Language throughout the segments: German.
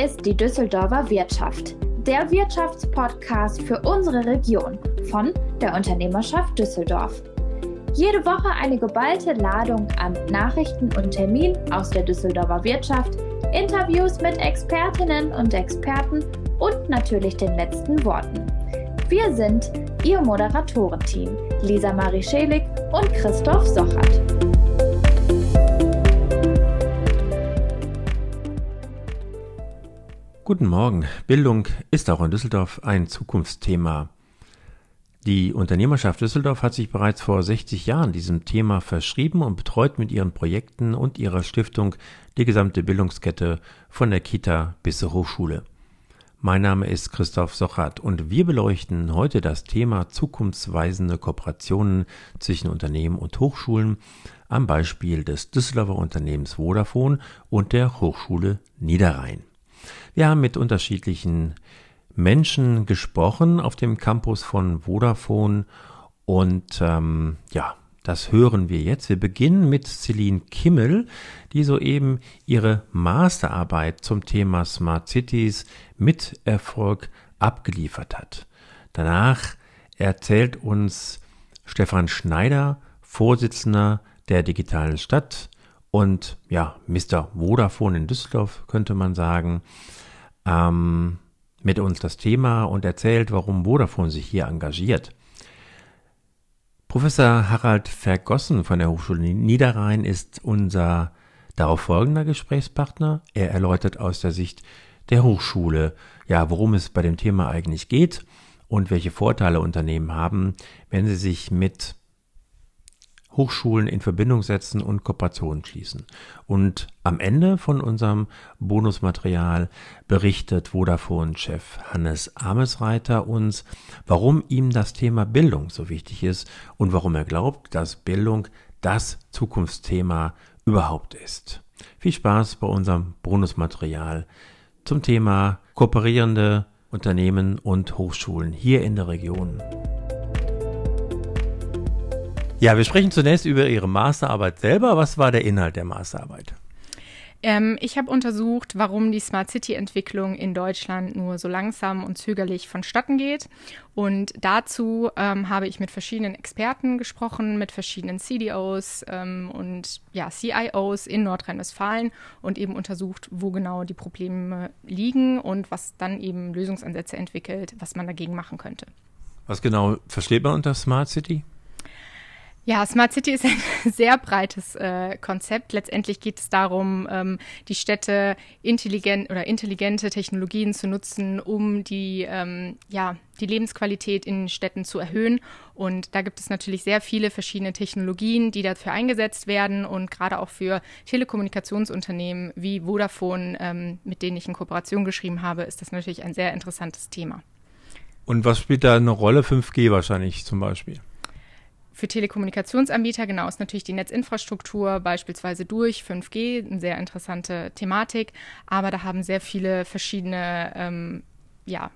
Ist die Düsseldorfer Wirtschaft, der Wirtschaftspodcast für unsere Region von der Unternehmerschaft Düsseldorf. Jede Woche eine geballte Ladung an Nachrichten und Terminen aus der Düsseldorfer Wirtschaft, Interviews mit Expertinnen und Experten und natürlich den letzten Worten. Wir sind Ihr Moderatorenteam, Lisa Marie Schelig und Christoph Sochert. Guten Morgen. Bildung ist auch in Düsseldorf ein Zukunftsthema. Die Unternehmerschaft Düsseldorf hat sich bereits vor 60 Jahren diesem Thema verschrieben und betreut mit ihren Projekten und ihrer Stiftung die gesamte Bildungskette von der Kita bis zur Hochschule. Mein Name ist Christoph Sochert und wir beleuchten heute das Thema zukunftsweisende Kooperationen zwischen Unternehmen und Hochschulen am Beispiel des Düsseldorfer Unternehmens Vodafone und der Hochschule Niederrhein. Wir haben mit unterschiedlichen Menschen gesprochen auf dem Campus von Vodafone und ähm, ja, das hören wir jetzt. Wir beginnen mit Celine Kimmel, die soeben ihre Masterarbeit zum Thema Smart Cities mit Erfolg abgeliefert hat. Danach erzählt uns Stefan Schneider, Vorsitzender der digitalen Stadt und ja, Mr. Vodafone in Düsseldorf, könnte man sagen, ähm, mit uns das Thema und erzählt, warum Vodafone sich hier engagiert. Professor Harald Vergossen von der Hochschule Niederrhein ist unser darauf folgender Gesprächspartner. Er erläutert aus der Sicht der Hochschule, ja, worum es bei dem Thema eigentlich geht und welche Vorteile Unternehmen haben, wenn sie sich mit Hochschulen in Verbindung setzen und Kooperationen schließen. Und am Ende von unserem Bonusmaterial berichtet Vodafone-Chef Hannes Amesreiter uns, warum ihm das Thema Bildung so wichtig ist und warum er glaubt, dass Bildung das Zukunftsthema überhaupt ist. Viel Spaß bei unserem Bonusmaterial zum Thema kooperierende Unternehmen und Hochschulen hier in der Region. Ja, wir sprechen zunächst über Ihre Masterarbeit selber. Was war der Inhalt der Masterarbeit? Ähm, ich habe untersucht, warum die Smart City-Entwicklung in Deutschland nur so langsam und zögerlich vonstatten geht. Und dazu ähm, habe ich mit verschiedenen Experten gesprochen, mit verschiedenen CDOs ähm, und ja, CIOs in Nordrhein-Westfalen und eben untersucht, wo genau die Probleme liegen und was dann eben Lösungsansätze entwickelt, was man dagegen machen könnte. Was genau versteht man unter Smart City? Ja, Smart City ist ein sehr breites äh, Konzept. Letztendlich geht es darum, ähm, die Städte intelligent oder intelligente Technologien zu nutzen, um die, ähm, ja, die Lebensqualität in Städten zu erhöhen. Und da gibt es natürlich sehr viele verschiedene Technologien, die dafür eingesetzt werden und gerade auch für Telekommunikationsunternehmen wie Vodafone, ähm, mit denen ich in Kooperation geschrieben habe, ist das natürlich ein sehr interessantes Thema. Und was spielt da eine Rolle? 5G wahrscheinlich zum Beispiel. Für Telekommunikationsanbieter genau ist natürlich die Netzinfrastruktur beispielsweise durch 5G eine sehr interessante Thematik, aber da haben sehr viele verschiedene ähm, ja,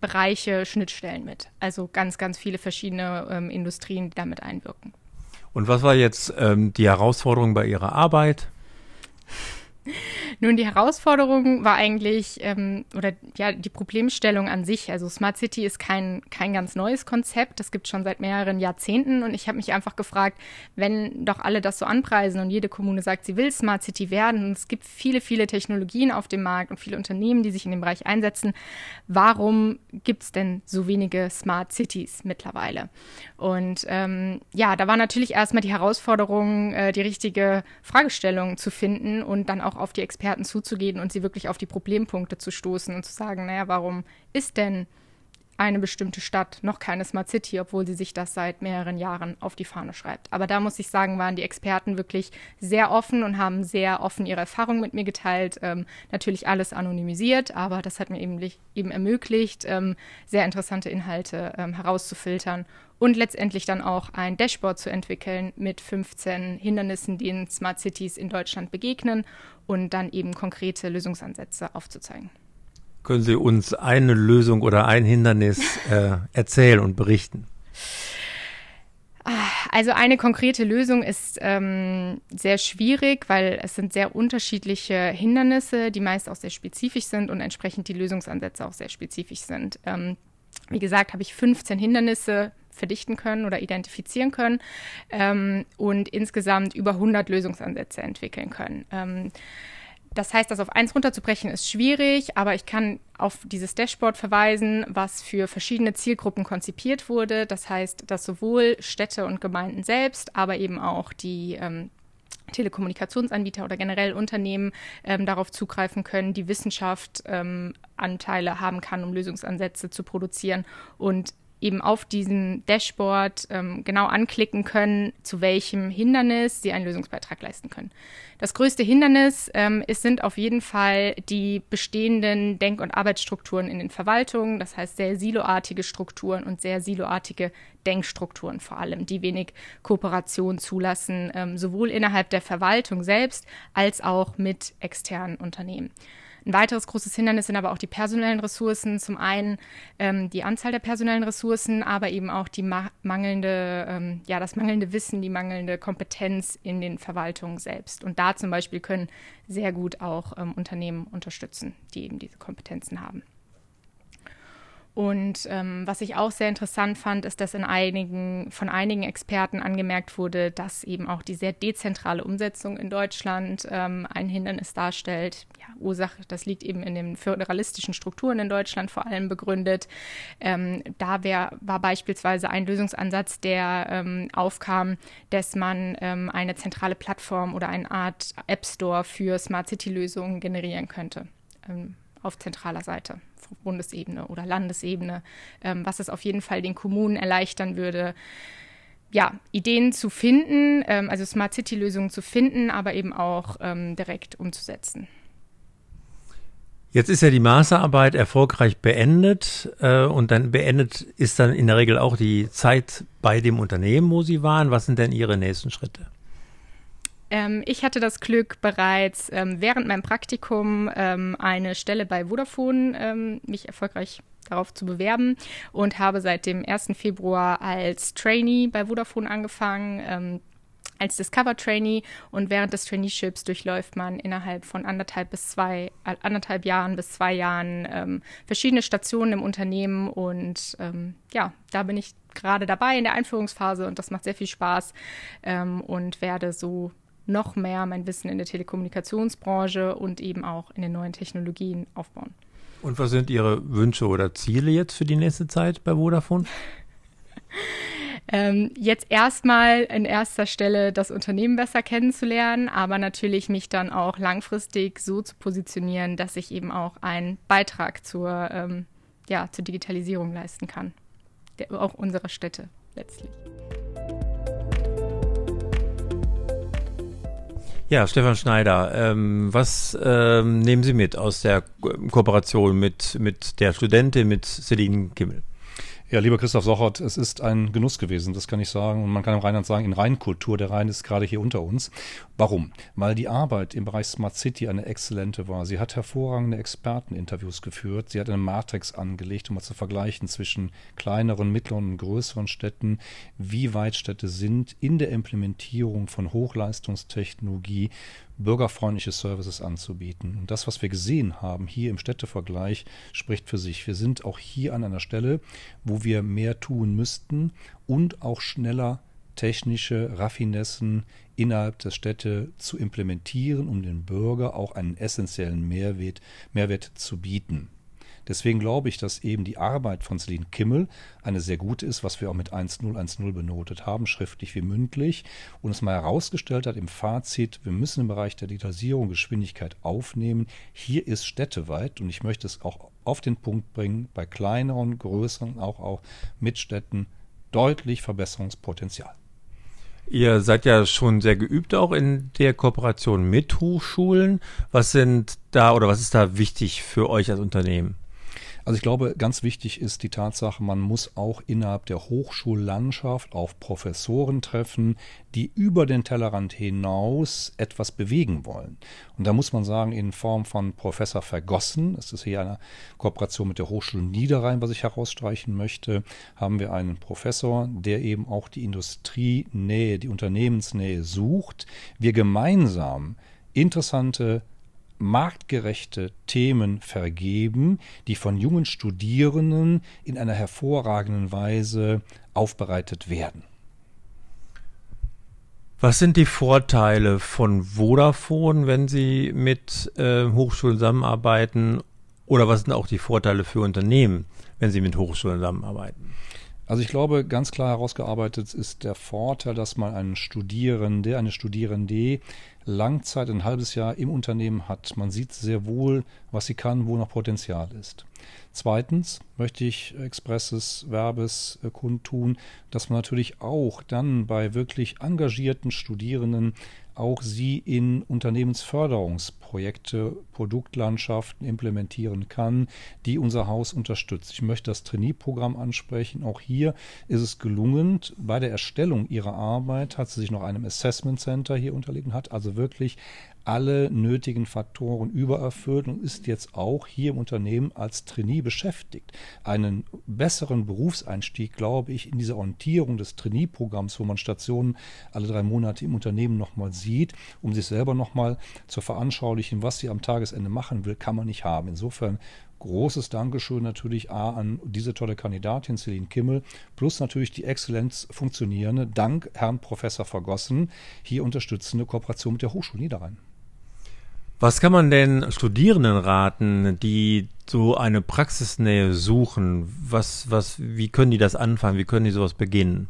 Bereiche, Schnittstellen mit. Also ganz, ganz viele verschiedene ähm, Industrien, die damit einwirken. Und was war jetzt ähm, die Herausforderung bei Ihrer Arbeit? Nun, die Herausforderung war eigentlich, ähm, oder ja, die Problemstellung an sich. Also Smart City ist kein, kein ganz neues Konzept. Das gibt schon seit mehreren Jahrzehnten. Und ich habe mich einfach gefragt, wenn doch alle das so anpreisen und jede Kommune sagt, sie will Smart City werden, und es gibt viele, viele Technologien auf dem Markt und viele Unternehmen, die sich in dem Bereich einsetzen, warum gibt es denn so wenige Smart Cities mittlerweile? Und ähm, ja, da war natürlich erstmal die Herausforderung, äh, die richtige Fragestellung zu finden und dann auch auf die Experten zuzugehen und sie wirklich auf die Problempunkte zu stoßen und zu sagen, naja, warum ist denn eine bestimmte Stadt noch keine Smart City, obwohl sie sich das seit mehreren Jahren auf die Fahne schreibt. Aber da muss ich sagen, waren die Experten wirklich sehr offen und haben sehr offen ihre Erfahrungen mit mir geteilt. Ähm, natürlich alles anonymisiert, aber das hat mir eben, eben ermöglicht, ähm, sehr interessante Inhalte ähm, herauszufiltern und letztendlich dann auch ein Dashboard zu entwickeln mit 15 Hindernissen, die in Smart Cities in Deutschland begegnen und dann eben konkrete Lösungsansätze aufzuzeigen. Können Sie uns eine Lösung oder ein Hindernis äh, erzählen und berichten? Also eine konkrete Lösung ist ähm, sehr schwierig, weil es sind sehr unterschiedliche Hindernisse, die meist auch sehr spezifisch sind und entsprechend die Lösungsansätze auch sehr spezifisch sind. Ähm, wie gesagt, habe ich 15 Hindernisse verdichten können oder identifizieren können ähm, und insgesamt über 100 Lösungsansätze entwickeln können. Ähm, das heißt, das auf eins runterzubrechen ist schwierig, aber ich kann auf dieses Dashboard verweisen, was für verschiedene Zielgruppen konzipiert wurde. Das heißt, dass sowohl Städte und Gemeinden selbst, aber eben auch die ähm, Telekommunikationsanbieter oder generell Unternehmen ähm, darauf zugreifen können, die Wissenschaft ähm, Anteile haben kann, um Lösungsansätze zu produzieren und eben auf diesem Dashboard ähm, genau anklicken können, zu welchem Hindernis sie einen Lösungsbeitrag leisten können. Das größte Hindernis ähm, ist, sind auf jeden Fall die bestehenden Denk- und Arbeitsstrukturen in den Verwaltungen, das heißt sehr siloartige Strukturen und sehr siloartige Denkstrukturen vor allem, die wenig Kooperation zulassen, ähm, sowohl innerhalb der Verwaltung selbst als auch mit externen Unternehmen. Ein weiteres großes Hindernis sind aber auch die personellen Ressourcen. Zum einen ähm, die Anzahl der personellen Ressourcen, aber eben auch die ma mangelnde, ähm, ja, das mangelnde Wissen, die mangelnde Kompetenz in den Verwaltungen selbst. Und da zum Beispiel können sehr gut auch ähm, Unternehmen unterstützen, die eben diese Kompetenzen haben. Und ähm, was ich auch sehr interessant fand, ist, dass in einigen, von einigen Experten angemerkt wurde, dass eben auch die sehr dezentrale Umsetzung in Deutschland ähm, ein Hindernis darstellt. Ja, Ursache, das liegt eben in den föderalistischen Strukturen in Deutschland vor allem begründet. Ähm, da wär, war beispielsweise ein Lösungsansatz, der ähm, aufkam, dass man ähm, eine zentrale Plattform oder eine Art App Store für Smart City-Lösungen generieren könnte ähm, auf zentraler Seite. Bundesebene oder Landesebene, ähm, was es auf jeden Fall den Kommunen erleichtern würde, ja, Ideen zu finden, ähm, also Smart City-Lösungen zu finden, aber eben auch ähm, direkt umzusetzen. Jetzt ist ja die Masterarbeit erfolgreich beendet äh, und dann beendet ist dann in der Regel auch die Zeit bei dem Unternehmen, wo Sie waren. Was sind denn Ihre nächsten Schritte? Ähm, ich hatte das Glück, bereits ähm, während meinem Praktikum ähm, eine Stelle bei Vodafone ähm, mich erfolgreich darauf zu bewerben und habe seit dem 1. Februar als Trainee bei Vodafone angefangen ähm, als Discover Trainee und während des Traineeships durchläuft man innerhalb von anderthalb bis zwei, äh, anderthalb Jahren bis zwei Jahren ähm, verschiedene Stationen im Unternehmen und ja, da bin ich gerade dabei in der Einführungsphase und das macht sehr viel Spaß und werde so noch mehr mein Wissen in der Telekommunikationsbranche und eben auch in den neuen Technologien aufbauen. Und was sind Ihre Wünsche oder Ziele jetzt für die nächste Zeit bei Vodafone? ähm, jetzt erstmal in erster Stelle das Unternehmen besser kennenzulernen, aber natürlich mich dann auch langfristig so zu positionieren, dass ich eben auch einen Beitrag zur, ähm, ja, zur Digitalisierung leisten kann. Der, auch unserer Städte letztlich. Ja, Stefan Schneider, ähm, was ähm, nehmen Sie mit aus der Kooperation mit, mit der Studentin, mit Celine Kimmel? Ja, lieber Christoph Sochert, es ist ein Genuss gewesen, das kann ich sagen. Und man kann im Rheinland sagen, in Rheinkultur, der Rhein ist gerade hier unter uns. Warum? Weil die Arbeit im Bereich Smart City eine exzellente war. Sie hat hervorragende Experteninterviews geführt. Sie hat eine Matrix angelegt, um mal zu vergleichen zwischen kleineren, mittleren und größeren Städten, wie weit Städte sind in der Implementierung von Hochleistungstechnologie bürgerfreundliche Services anzubieten. Und das, was wir gesehen haben hier im Städtevergleich, spricht für sich. Wir sind auch hier an einer Stelle, wo wir mehr tun müssten und auch schneller technische Raffinessen innerhalb der Städte zu implementieren, um den Bürger auch einen essentiellen Mehrwert, Mehrwert zu bieten. Deswegen glaube ich, dass eben die Arbeit von Celine Kimmel eine sehr gute ist, was wir auch mit 1.0.1.0 benotet haben, schriftlich wie mündlich, und es mal herausgestellt hat im Fazit, wir müssen im Bereich der Digitalisierung Geschwindigkeit aufnehmen. Hier ist städteweit, und ich möchte es auch auf den Punkt bringen, bei kleineren, größeren, auch, auch Mitstädten deutlich Verbesserungspotenzial. Ihr seid ja schon sehr geübt auch in der Kooperation mit Hochschulen. Was sind da oder was ist da wichtig für euch als Unternehmen? Also ich glaube, ganz wichtig ist die Tatsache, man muss auch innerhalb der Hochschullandschaft auf Professoren treffen, die über den Tellerrand hinaus etwas bewegen wollen. Und da muss man sagen, in Form von Professor Vergossen, das ist hier eine Kooperation mit der Hochschule Niederrhein, was ich herausstreichen möchte, haben wir einen Professor, der eben auch die Industrienähe, die Unternehmensnähe sucht. Wir gemeinsam interessante marktgerechte Themen vergeben, die von jungen Studierenden in einer hervorragenden Weise aufbereitet werden. Was sind die Vorteile von Vodafone, wenn Sie mit äh, Hochschulen zusammenarbeiten? Oder was sind auch die Vorteile für Unternehmen, wenn sie mit Hochschulen zusammenarbeiten? Also ich glaube, ganz klar herausgearbeitet ist der Vorteil, dass man einen Studierende, eine Studierende Langzeit, ein halbes Jahr im Unternehmen hat. Man sieht sehr wohl, was sie kann, wo noch Potenzial ist. Zweitens möchte ich expresses Verbes äh, kundtun, dass man natürlich auch dann bei wirklich engagierten Studierenden auch sie in Unternehmensförderungsprojekte, Produktlandschaften implementieren kann, die unser Haus unterstützt. Ich möchte das Trainee-Programm ansprechen. Auch hier ist es gelungen, bei der Erstellung ihrer Arbeit hat sie sich noch einem Assessment Center hier unterlegen, hat also wirklich alle nötigen Faktoren übererfüllt und ist jetzt auch hier im Unternehmen als Trainee beschäftigt. Einen besseren Berufseinstieg, glaube ich, in dieser Orientierung des Trainee-Programms, wo man Stationen alle drei Monate im Unternehmen nochmal sieht, um sich selber nochmal zu veranschaulichen, was sie am Tagesende machen will, kann man nicht haben. Insofern großes Dankeschön natürlich A an diese tolle Kandidatin Celine Kimmel, plus natürlich die exzellenz funktionierende, dank Herrn Professor Vergossen, hier unterstützende Kooperation mit der Hochschule Niederrhein. Was kann man denn Studierenden raten, die so eine Praxisnähe suchen? Was, was, wie können die das anfangen? Wie können die sowas beginnen?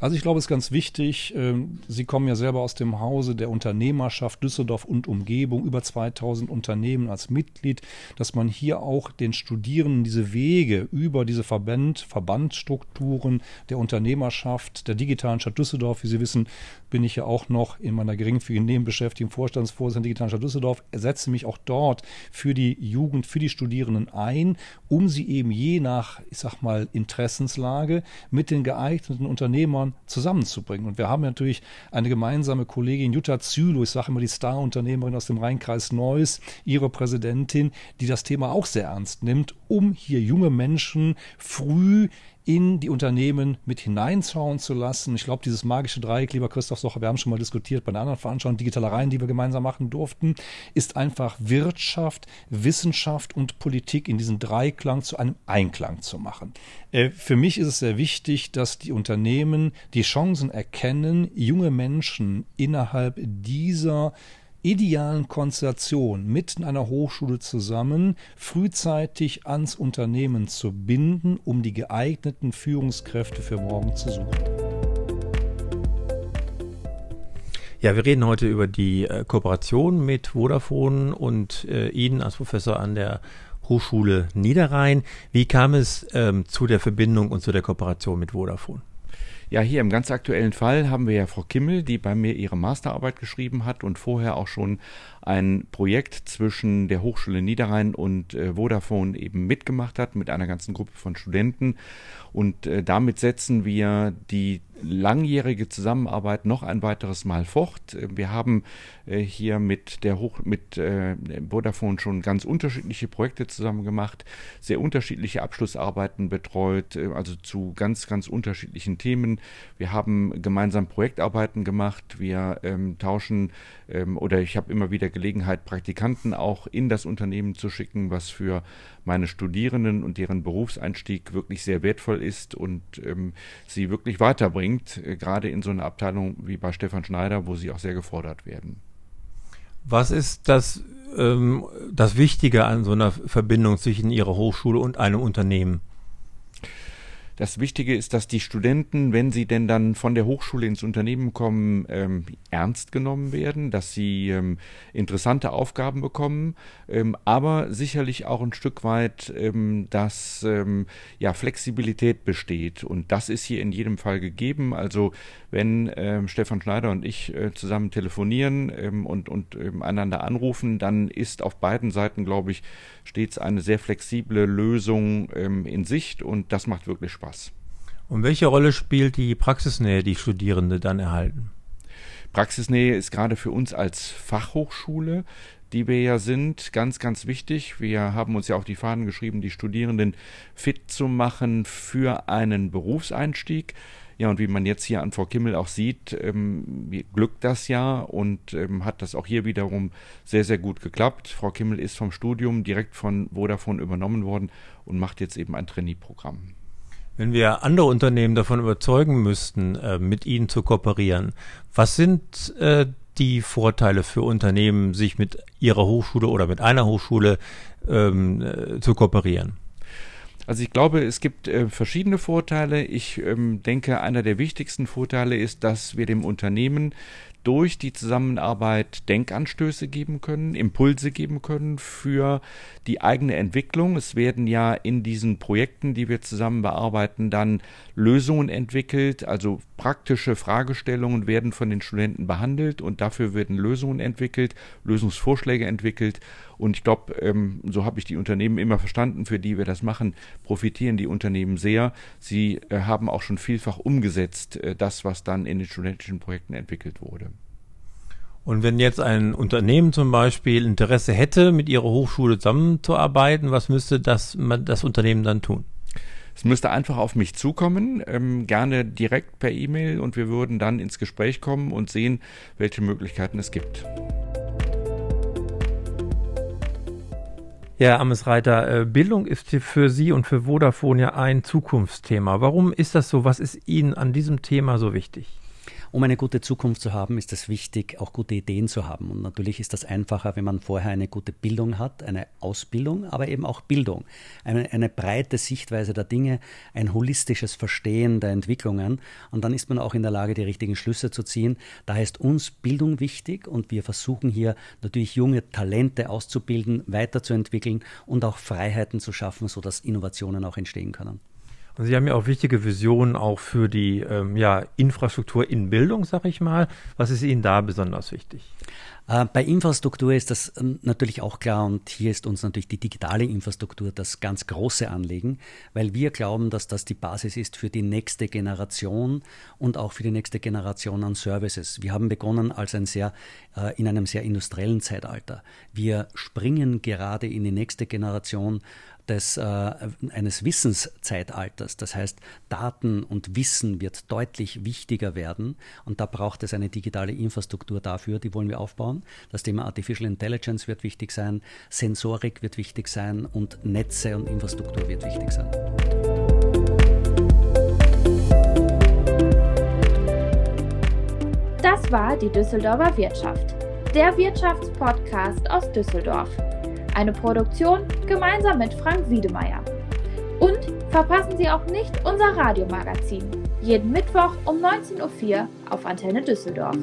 Also ich glaube, es ist ganz wichtig, ähm, Sie kommen ja selber aus dem Hause der Unternehmerschaft Düsseldorf und Umgebung, über 2000 Unternehmen als Mitglied, dass man hier auch den Studierenden diese Wege über diese Verband, Verbandstrukturen der Unternehmerschaft, der digitalen Stadt Düsseldorf, wie Sie wissen, bin ich ja auch noch in meiner geringfügigen Nebenbeschäftigung Vorstandsvorsitzender der digitalen Stadt Düsseldorf, setze mich auch dort für die Jugend, für die Studierenden ein, um sie eben je nach, ich sag mal, Interessenslage mit den geeigneten Unternehmern zusammenzubringen. Und wir haben natürlich eine gemeinsame Kollegin Jutta Zülow, ich sage immer die Star-Unternehmerin aus dem Rheinkreis Neuss, ihre Präsidentin, die das Thema auch sehr ernst nimmt, um hier junge Menschen früh in die Unternehmen mit hineinschauen zu lassen. Ich glaube, dieses magische Dreieck, lieber Christoph Socher, wir haben schon mal diskutiert bei einer anderen Veranstaltung, Digitalereien, die wir gemeinsam machen durften, ist einfach Wirtschaft, Wissenschaft und Politik in diesen Dreiklang zu einem Einklang zu machen. Äh, für mich ist es sehr wichtig, dass die Unternehmen die Chancen erkennen, junge Menschen innerhalb dieser idealen Konstellation mit einer Hochschule zusammen frühzeitig ans Unternehmen zu binden, um die geeigneten Führungskräfte für morgen zu suchen. Ja, wir reden heute über die äh, Kooperation mit Vodafone und äh, Ihnen als Professor an der Hochschule Niederrhein. Wie kam es ähm, zu der Verbindung und zu der Kooperation mit Vodafone? Ja, hier im ganz aktuellen Fall haben wir ja Frau Kimmel, die bei mir ihre Masterarbeit geschrieben hat und vorher auch schon ein Projekt zwischen der Hochschule Niederrhein und äh, Vodafone eben mitgemacht hat mit einer ganzen Gruppe von Studenten. Und äh, damit setzen wir die langjährige Zusammenarbeit noch ein weiteres Mal fort. Wir haben äh, hier mit der Hoch mit äh, Vodafone schon ganz unterschiedliche Projekte zusammen gemacht, sehr unterschiedliche Abschlussarbeiten betreut, äh, also zu ganz ganz unterschiedlichen Themen. Wir haben gemeinsam Projektarbeiten gemacht. Wir ähm, tauschen ähm, oder ich habe immer wieder Gelegenheit, Praktikanten auch in das Unternehmen zu schicken, was für meine Studierenden und deren Berufseinstieg wirklich sehr wertvoll ist und ähm, sie wirklich weiterbringt, äh, gerade in so einer Abteilung wie bei Stefan Schneider, wo sie auch sehr gefordert werden. Was ist das, ähm, das Wichtige an so einer Verbindung zwischen Ihrer Hochschule und einem Unternehmen? Das Wichtige ist, dass die Studenten, wenn sie denn dann von der Hochschule ins Unternehmen kommen, ähm, ernst genommen werden, dass sie ähm, interessante Aufgaben bekommen, ähm, aber sicherlich auch ein Stück weit, ähm, dass ähm, ja, Flexibilität besteht. Und das ist hier in jedem Fall gegeben. Also wenn äh, Stefan Schneider und ich äh, zusammen telefonieren ähm, und, und ähm, einander anrufen, dann ist auf beiden Seiten, glaube ich, stets eine sehr flexible Lösung ähm, in Sicht und das macht wirklich Spaß. Und welche Rolle spielt die Praxisnähe, die Studierende dann erhalten? Praxisnähe ist gerade für uns als Fachhochschule die wir ja sind, ganz, ganz wichtig. Wir haben uns ja auf die Fahnen geschrieben, die Studierenden fit zu machen für einen Berufseinstieg. Ja, und wie man jetzt hier an Frau Kimmel auch sieht, ähm, glückt das ja und ähm, hat das auch hier wiederum sehr, sehr gut geklappt. Frau Kimmel ist vom Studium direkt von Vodafone übernommen worden und macht jetzt eben ein Trainee-Programm. Wenn wir andere Unternehmen davon überzeugen müssten, äh, mit ihnen zu kooperieren, was sind äh, die Vorteile für Unternehmen, sich mit ihrer Hochschule oder mit einer Hochschule ähm, äh, zu kooperieren? Also ich glaube, es gibt äh, verschiedene Vorteile. Ich ähm, denke, einer der wichtigsten Vorteile ist, dass wir dem Unternehmen durch die Zusammenarbeit Denkanstöße geben können, Impulse geben können für die eigene Entwicklung. Es werden ja in diesen Projekten, die wir zusammen bearbeiten, dann Lösungen entwickelt, also praktische Fragestellungen werden von den Studenten behandelt und dafür werden Lösungen entwickelt, Lösungsvorschläge entwickelt. Und ich glaube, ähm, so habe ich die Unternehmen immer verstanden, für die wir das machen, profitieren die Unternehmen sehr. Sie äh, haben auch schon vielfach umgesetzt, äh, das, was dann in den studentischen Projekten entwickelt wurde. Und wenn jetzt ein Unternehmen zum Beispiel Interesse hätte, mit ihrer Hochschule zusammenzuarbeiten, was müsste das, das Unternehmen dann tun? Es müsste einfach auf mich zukommen, ähm, gerne direkt per E-Mail und wir würden dann ins Gespräch kommen und sehen, welche Möglichkeiten es gibt. Ja, Amesreiter, äh, Bildung ist für Sie und für Vodafone ja ein Zukunftsthema. Warum ist das so? Was ist Ihnen an diesem Thema so wichtig? Um eine gute Zukunft zu haben, ist es wichtig, auch gute Ideen zu haben. Und natürlich ist das einfacher, wenn man vorher eine gute Bildung hat, eine Ausbildung, aber eben auch Bildung. Eine, eine breite Sichtweise der Dinge, ein holistisches Verstehen der Entwicklungen. Und dann ist man auch in der Lage, die richtigen Schlüsse zu ziehen. Daher ist uns Bildung wichtig und wir versuchen hier natürlich junge Talente auszubilden, weiterzuentwickeln und auch Freiheiten zu schaffen, sodass Innovationen auch entstehen können. Sie haben ja auch wichtige Visionen auch für die ähm, ja, Infrastruktur in Bildung, sag ich mal. Was ist Ihnen da besonders wichtig? Äh, bei Infrastruktur ist das ähm, natürlich auch klar und hier ist uns natürlich die digitale Infrastruktur das ganz große Anliegen, weil wir glauben, dass das die Basis ist für die nächste Generation und auch für die nächste Generation an Services. Wir haben begonnen als ein sehr äh, in einem sehr industriellen Zeitalter. Wir springen gerade in die nächste Generation des, äh, eines Wissenszeitalters. Das heißt, Daten und Wissen wird deutlich wichtiger werden und da braucht es eine digitale Infrastruktur dafür, die wollen wir aufbauen. Das Thema Artificial Intelligence wird wichtig sein, Sensorik wird wichtig sein und Netze und Infrastruktur wird wichtig sein. Das war die Düsseldorfer Wirtschaft, der Wirtschaftspodcast aus Düsseldorf. Eine Produktion gemeinsam mit Frank Wiedemeyer. Und verpassen Sie auch nicht unser Radiomagazin. Jeden Mittwoch um 19.04 Uhr auf Antenne Düsseldorf.